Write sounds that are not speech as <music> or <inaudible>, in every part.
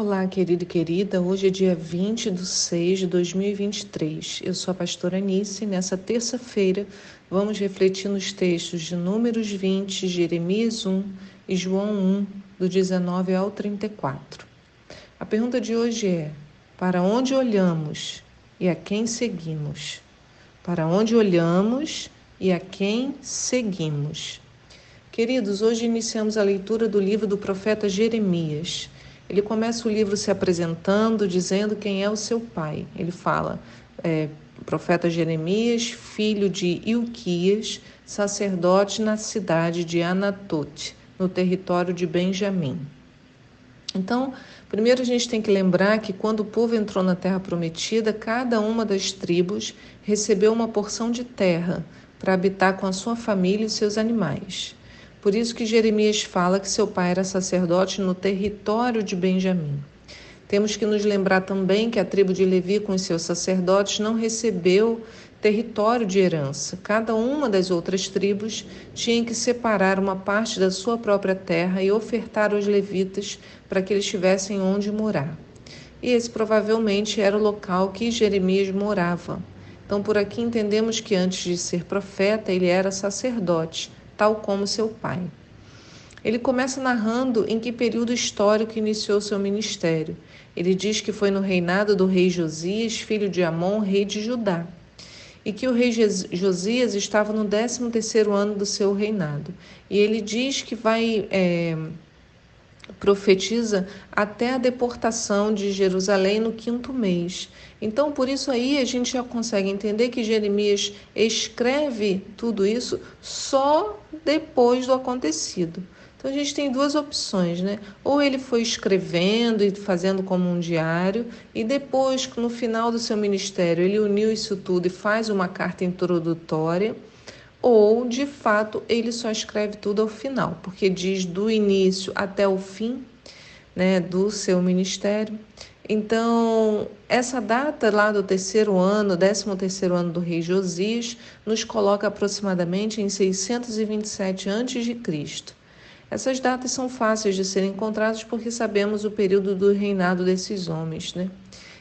Olá, querido e querida. Hoje é dia 20 de 6 de 2023. Eu sou a pastora Anice e nessa terça-feira vamos refletir nos textos de Números 20, Jeremias 1 e João 1, do 19 ao 34. A pergunta de hoje é: Para onde olhamos e a quem seguimos? Para onde olhamos e a quem seguimos? Queridos, hoje iniciamos a leitura do livro do profeta Jeremias. Ele começa o livro se apresentando, dizendo quem é o seu pai. Ele fala, é, profeta Jeremias, filho de Ilquias, sacerdote na cidade de Anatote, no território de Benjamim. Então, primeiro a gente tem que lembrar que quando o povo entrou na terra prometida, cada uma das tribos recebeu uma porção de terra para habitar com a sua família e seus animais. Por isso que Jeremias fala que seu pai era sacerdote no território de Benjamim. Temos que nos lembrar também que a tribo de Levi, com seus sacerdotes, não recebeu território de herança. Cada uma das outras tribos tinha que separar uma parte da sua própria terra e ofertar aos levitas para que eles tivessem onde morar. E esse provavelmente era o local que Jeremias morava. Então, por aqui entendemos que antes de ser profeta, ele era sacerdote tal como seu pai. Ele começa narrando em que período histórico iniciou seu ministério. Ele diz que foi no reinado do rei Josias, filho de Amon, rei de Judá, e que o rei Josias estava no 13 terceiro ano do seu reinado. E ele diz que vai é, profetiza até a deportação de Jerusalém no quinto mês. Então, por isso aí a gente já consegue entender que Jeremias escreve tudo isso só depois do acontecido. Então a gente tem duas opções, né? Ou ele foi escrevendo e fazendo como um diário, e depois, no final do seu ministério, ele uniu isso tudo e faz uma carta introdutória ou de fato ele só escreve tudo ao final, porque diz do início até o fim né, do seu ministério. Então, essa data lá do terceiro ano, décimo terceiro ano do rei Josias, nos coloca aproximadamente em 627 a.C. Essas datas são fáceis de serem encontradas porque sabemos o período do reinado desses homens, né?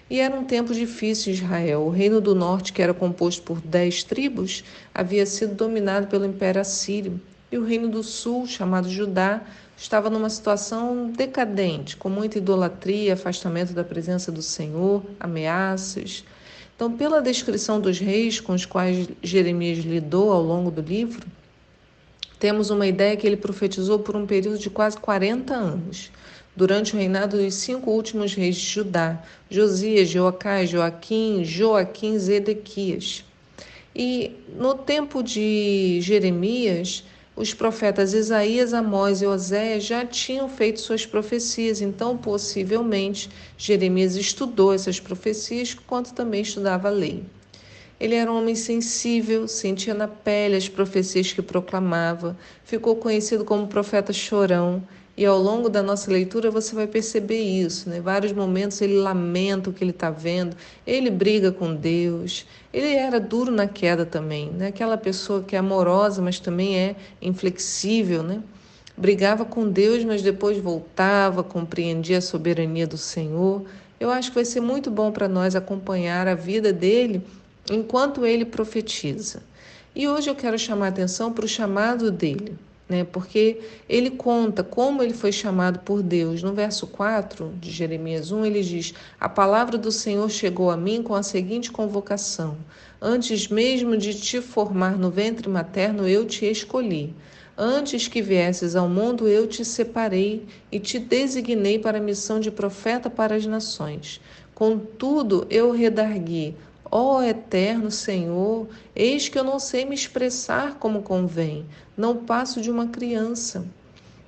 E era um tempo difícil Israel. O reino do norte, que era composto por dez tribos, havia sido dominado pelo Império Assírio. E o reino do sul, chamado Judá, estava numa situação decadente, com muita idolatria, afastamento da presença do Senhor, ameaças. Então, pela descrição dos reis com os quais Jeremias lidou ao longo do livro, temos uma ideia que ele profetizou por um período de quase 40 anos durante o reinado dos cinco últimos reis de Judá, Josias, Joacás, Joaquim, Joaquim, Zedequias. E no tempo de Jeremias, os profetas Isaías, Amós e Oséias já tinham feito suas profecias, então possivelmente Jeremias estudou essas profecias, enquanto também estudava a lei. Ele era um homem sensível, sentia na pele as profecias que proclamava, ficou conhecido como profeta chorão e ao longo da nossa leitura você vai perceber isso, né? Vários momentos ele lamenta o que ele está vendo, ele briga com Deus, ele era duro na queda também, né? Aquela pessoa que é amorosa, mas também é inflexível, né? Brigava com Deus, mas depois voltava, compreendia a soberania do Senhor. Eu acho que vai ser muito bom para nós acompanhar a vida dele enquanto ele profetiza. E hoje eu quero chamar a atenção para o chamado dele né? Porque ele conta como ele foi chamado por Deus. No verso 4 de Jeremias 1, ele diz: A palavra do Senhor chegou a mim com a seguinte convocação: Antes mesmo de te formar no ventre materno, eu te escolhi. Antes que viesses ao mundo, eu te separei e te designei para a missão de profeta para as nações. Contudo, eu redargui Ó oh, eterno Senhor, eis que eu não sei me expressar como convém, não passo de uma criança.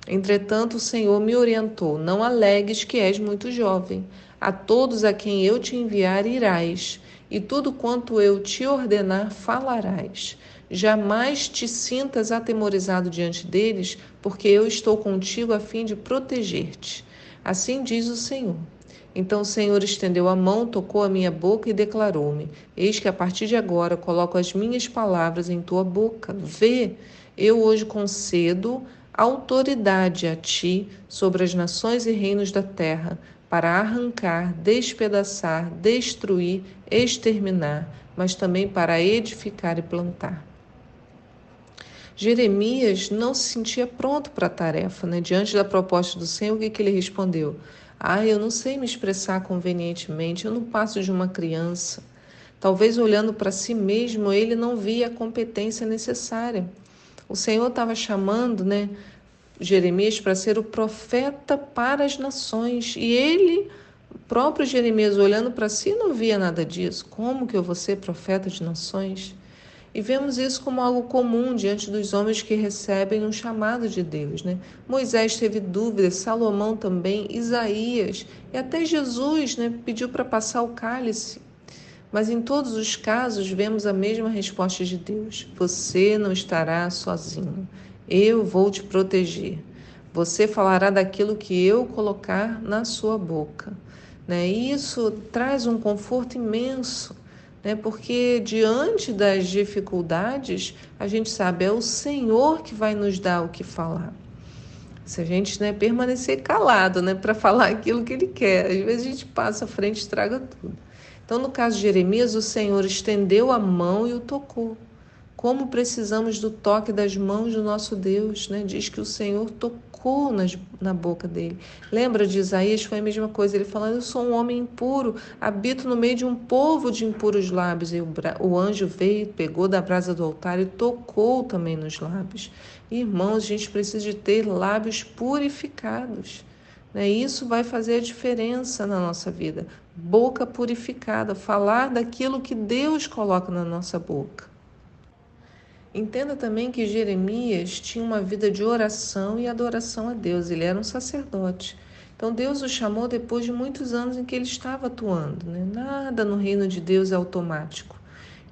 Entretanto, o Senhor me orientou: não alegues que és muito jovem. A todos a quem eu te enviar irás, e tudo quanto eu te ordenar falarás. Jamais te sintas atemorizado diante deles, porque eu estou contigo a fim de proteger-te. Assim diz o Senhor. Então o Senhor estendeu a mão, tocou a minha boca e declarou-me: Eis que a partir de agora coloco as minhas palavras em tua boca. Vê, eu hoje concedo autoridade a ti sobre as nações e reinos da terra, para arrancar, despedaçar, destruir, exterminar, mas também para edificar e plantar. Jeremias não se sentia pronto para a tarefa, né? Diante da proposta do Senhor, o que, que ele respondeu? Ah, eu não sei me expressar convenientemente, eu não passo de uma criança. Talvez olhando para si mesmo, ele não via a competência necessária. O Senhor estava chamando, né, Jeremias para ser o profeta para as nações, e ele, próprio Jeremias, olhando para si, não via nada disso. Como que eu vou ser profeta de nações? E vemos isso como algo comum diante dos homens que recebem um chamado de Deus. Né? Moisés teve dúvidas, Salomão também, Isaías e até Jesus né, pediu para passar o cálice. Mas em todos os casos vemos a mesma resposta de Deus: Você não estará sozinho, eu vou te proteger. Você falará daquilo que eu colocar na sua boca. Né? E isso traz um conforto imenso né? porque diante das dificuldades, a gente sabe, é o Senhor que vai nos dar o que falar. Se a gente né, permanecer calado né, para falar aquilo que Ele quer, às vezes a gente passa à frente e estraga tudo. Então, no caso de Jeremias, o Senhor estendeu a mão e o tocou. Como precisamos do toque das mãos do nosso Deus, né? Diz que o Senhor tocou tocou nas, na boca dele. Lembra de Isaías? Foi a mesma coisa. Ele falando: Eu sou um homem impuro, habito no meio de um povo de impuros lábios. E o, o anjo veio, pegou da brasa do altar e tocou também nos lábios. Irmãos, a gente precisa de ter lábios purificados. Né? Isso vai fazer a diferença na nossa vida. Boca purificada, falar daquilo que Deus coloca na nossa boca. Entenda também que Jeremias tinha uma vida de oração e adoração a Deus, ele era um sacerdote. Então Deus o chamou depois de muitos anos em que ele estava atuando. Né? Nada no reino de Deus é automático.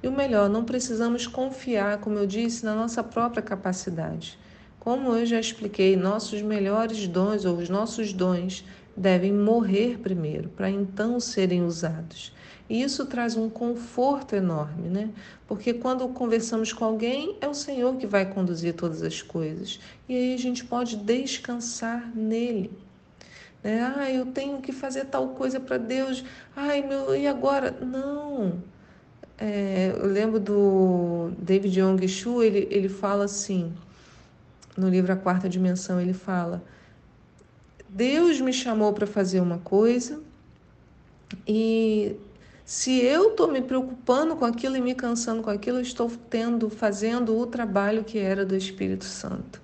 E o melhor, não precisamos confiar, como eu disse, na nossa própria capacidade. Como eu já expliquei, nossos melhores dons ou os nossos dons devem morrer primeiro, para então serem usados. E isso traz um conforto enorme, né? Porque quando conversamos com alguém, é o Senhor que vai conduzir todas as coisas. E aí a gente pode descansar nele. Né? Ah, eu tenho que fazer tal coisa para Deus. Ai, meu, e agora? Não. É, eu lembro do David Yong Shu, ele, ele fala assim, no livro A Quarta Dimensão, ele fala: Deus me chamou para fazer uma coisa e se eu estou me preocupando com aquilo e me cansando com aquilo, eu estou tendo, fazendo o trabalho que era do Espírito Santo.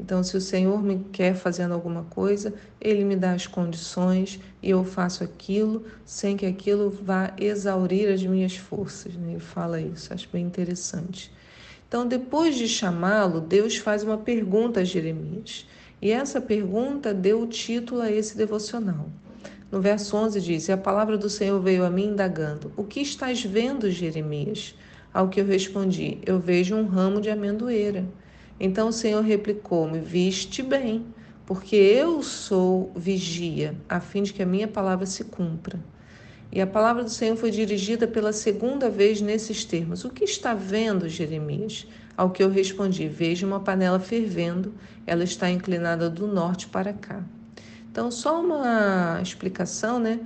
Então, se o Senhor me quer fazendo alguma coisa, Ele me dá as condições e eu faço aquilo sem que aquilo vá exaurir as minhas forças. Né? Ele fala isso, acho bem interessante. Então, depois de chamá-lo, Deus faz uma pergunta a Jeremias. E essa pergunta deu o título a esse devocional. No verso 11 diz: E a palavra do Senhor veio a mim indagando: O que estás vendo, Jeremias? Ao que eu respondi: Eu vejo um ramo de amendoeira. Então o Senhor replicou-me: Viste bem, porque eu sou vigia, a fim de que a minha palavra se cumpra. E a palavra do Senhor foi dirigida pela segunda vez nesses termos: O que está vendo, Jeremias? Ao que eu respondi: Vejo uma panela fervendo, ela está inclinada do norte para cá. Então, só uma explicação, né?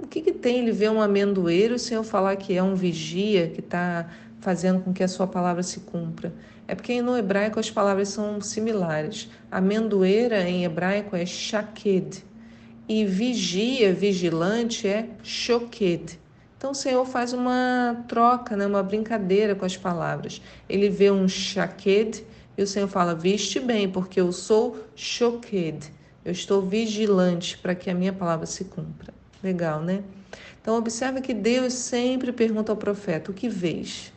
O que, que tem ele ver um amendoeiro sem eu falar que é um vigia que está fazendo com que a sua palavra se cumpra? É porque no hebraico as palavras são similares. Amendoeira em hebraico é shaked e vigia, vigilante é shoked. Então o Senhor faz uma troca, né, uma brincadeira com as palavras. Ele vê um shaked e o Senhor fala: Viste bem, porque eu sou shoked. Eu estou vigilante para que a minha palavra se cumpra. Legal, né? Então, observe que Deus sempre pergunta ao profeta: o que vês?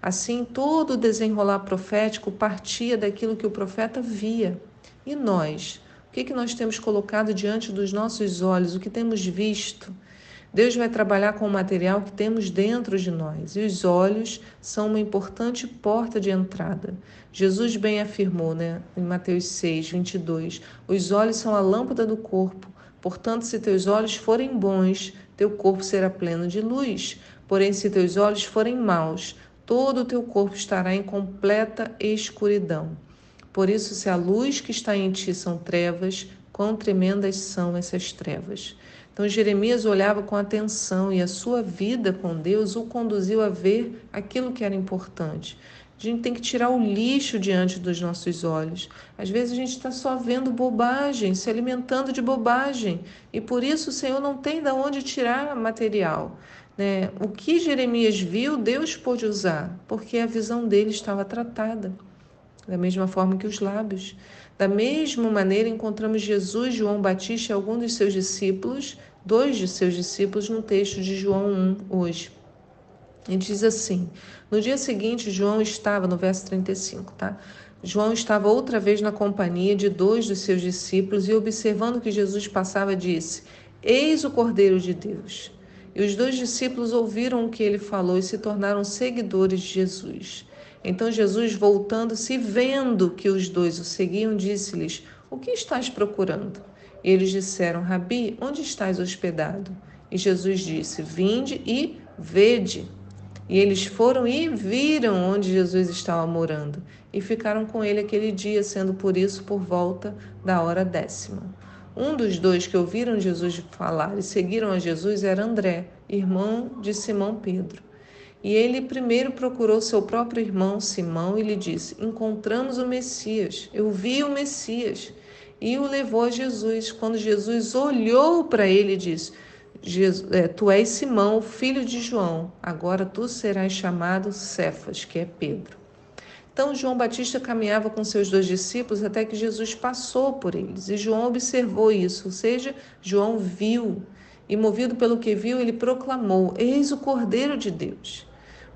Assim, todo o desenrolar profético partia daquilo que o profeta via. E nós? O que, que nós temos colocado diante dos nossos olhos? O que temos visto? Deus vai trabalhar com o material que temos dentro de nós, e os olhos são uma importante porta de entrada. Jesus bem afirmou, né, em Mateus 6, 22, os olhos são a lâmpada do corpo, portanto, se teus olhos forem bons, teu corpo será pleno de luz, porém, se teus olhos forem maus, todo o teu corpo estará em completa escuridão. Por isso, se a luz que está em ti são trevas, quão tremendas são essas trevas. Então Jeremias olhava com atenção e a sua vida com Deus o conduziu a ver aquilo que era importante. A gente tem que tirar o lixo diante dos nossos olhos. Às vezes a gente está só vendo bobagem, se alimentando de bobagem, e por isso o Senhor não tem de onde tirar material. Né? O que Jeremias viu, Deus pôde usar, porque a visão dele estava tratada, da mesma forma que os lábios. Da mesma maneira, encontramos Jesus, João Batista e alguns dos seus discípulos, dois de seus discípulos, no texto de João 1, hoje. Ele diz assim: No dia seguinte, João estava, no verso 35, tá? João estava outra vez na companhia de dois dos seus discípulos e, observando que Jesus passava, disse: Eis o Cordeiro de Deus. E os dois discípulos ouviram o que ele falou e se tornaram seguidores de Jesus. Então Jesus, voltando-se, vendo que os dois o seguiam, disse-lhes: O que estás procurando? E eles disseram: Rabi, onde estás hospedado? E Jesus disse: Vinde e vede. E eles foram e viram onde Jesus estava morando e ficaram com ele aquele dia, sendo por isso por volta da hora décima. Um dos dois que ouviram Jesus falar e seguiram a Jesus era André, irmão de Simão Pedro. E ele primeiro procurou seu próprio irmão Simão e lhe disse: Encontramos o Messias, eu vi o Messias. E o levou a Jesus. Quando Jesus olhou para ele disse: é, Tu és Simão, filho de João, agora tu serás chamado Cefas, que é Pedro. Então João Batista caminhava com seus dois discípulos até que Jesus passou por eles. E João observou isso, ou seja, João viu. E movido pelo que viu, ele proclamou: Eis o Cordeiro de Deus.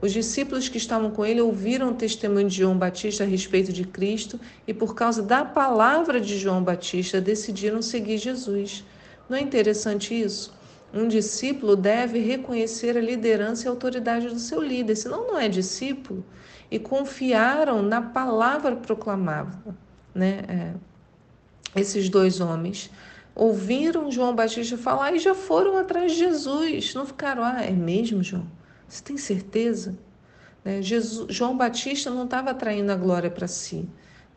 Os discípulos que estavam com ele ouviram o testemunho de João Batista a respeito de Cristo e, por causa da palavra de João Batista, decidiram seguir Jesus. Não é interessante isso? Um discípulo deve reconhecer a liderança e a autoridade do seu líder, senão não é discípulo e confiaram na palavra proclamada. Né? É, esses dois homens ouviram João Batista falar e já foram atrás de Jesus. Não ficaram, ah, é mesmo, João? Você tem certeza? Né? Jesus, João Batista não estava atraindo a glória para si.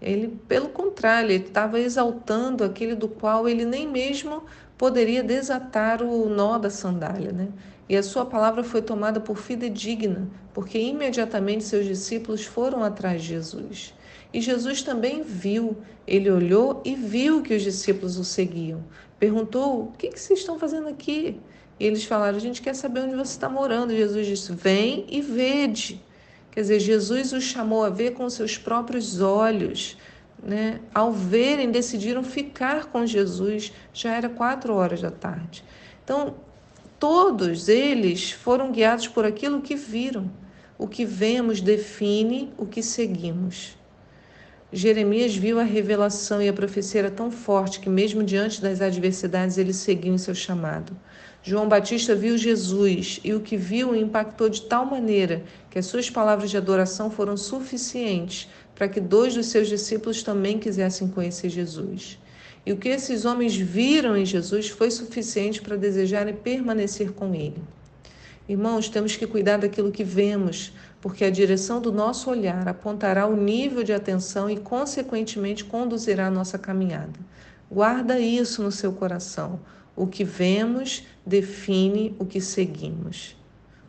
Ele, pelo contrário, estava exaltando aquele do qual ele nem mesmo poderia desatar o nó da sandália, né? E a sua palavra foi tomada por fidedigna, porque imediatamente seus discípulos foram atrás de Jesus. E Jesus também viu, ele olhou e viu que os discípulos o seguiam. Perguntou: O que, que vocês estão fazendo aqui? E eles falaram: A gente quer saber onde você está morando. E Jesus disse: Vem e vede. Quer dizer, Jesus os chamou a ver com seus próprios olhos. Né? Ao verem, decidiram ficar com Jesus. Já era quatro horas da tarde. Então, todos eles foram guiados por aquilo que viram. O que vemos define o que seguimos. Jeremias viu a revelação e a profecia era tão forte que, mesmo diante das adversidades, ele seguiu em seu chamado. João Batista viu Jesus e o que viu impactou de tal maneira que as suas palavras de adoração foram suficientes para que dois dos seus discípulos também quisessem conhecer Jesus. E o que esses homens viram em Jesus foi suficiente para desejarem permanecer com ele. Irmãos, temos que cuidar daquilo que vemos, porque a direção do nosso olhar apontará o nível de atenção e, consequentemente, conduzirá a nossa caminhada. Guarda isso no seu coração. O que vemos define o que seguimos.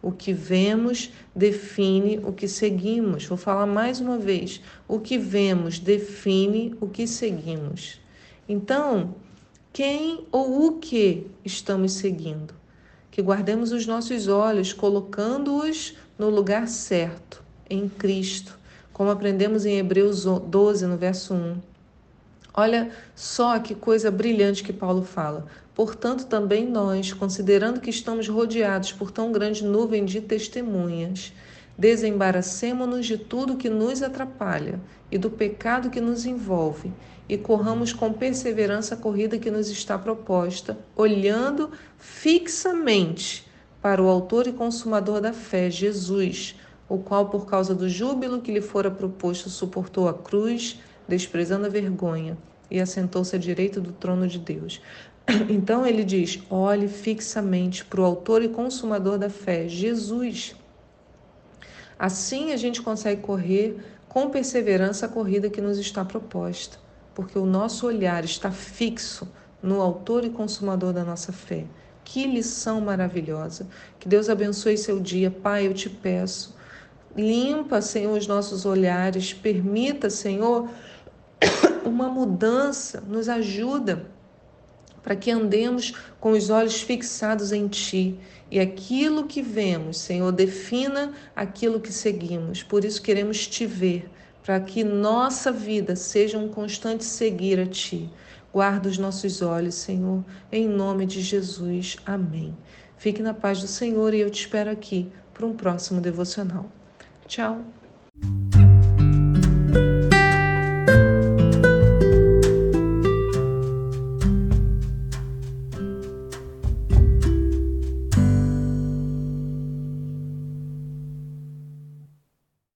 O que vemos define o que seguimos. Vou falar mais uma vez. O que vemos define o que seguimos. Então, quem ou o que estamos seguindo? Que guardemos os nossos olhos, colocando-os no lugar certo, em Cristo, como aprendemos em Hebreus 12, no verso 1. Olha só que coisa brilhante que Paulo fala. Portanto, também nós, considerando que estamos rodeados por tão grande nuvem de testemunhas, desembaracemo-nos de tudo que nos atrapalha e do pecado que nos envolve, e corramos com perseverança a corrida que nos está proposta, olhando fixamente para o Autor e Consumador da fé, Jesus, o qual, por causa do júbilo que lhe fora proposto, suportou a cruz, desprezando a vergonha, e assentou-se à direita do trono de Deus. <coughs> Então ele diz: olhe fixamente para o autor e consumador da fé, Jesus. Assim a gente consegue correr com perseverança a corrida que nos está proposta, porque o nosso olhar está fixo no autor e consumador da nossa fé, Que lição maravilhosa. Que Deus abençoe seu dia. Pai, eu te peço. Limpa, Senhor, os nossos olhares. Permita, Senhor, <coughs> uma mudança. Nos ajuda para que andemos com os olhos fixados em Ti. E aquilo que vemos, Senhor, defina aquilo que seguimos. Por isso queremos te ver, para que nossa vida seja um constante seguir a Ti. Guarda os nossos olhos, Senhor, em nome de Jesus. Amém. Fique na paz do Senhor e eu te espero aqui para um próximo devocional. Tchau.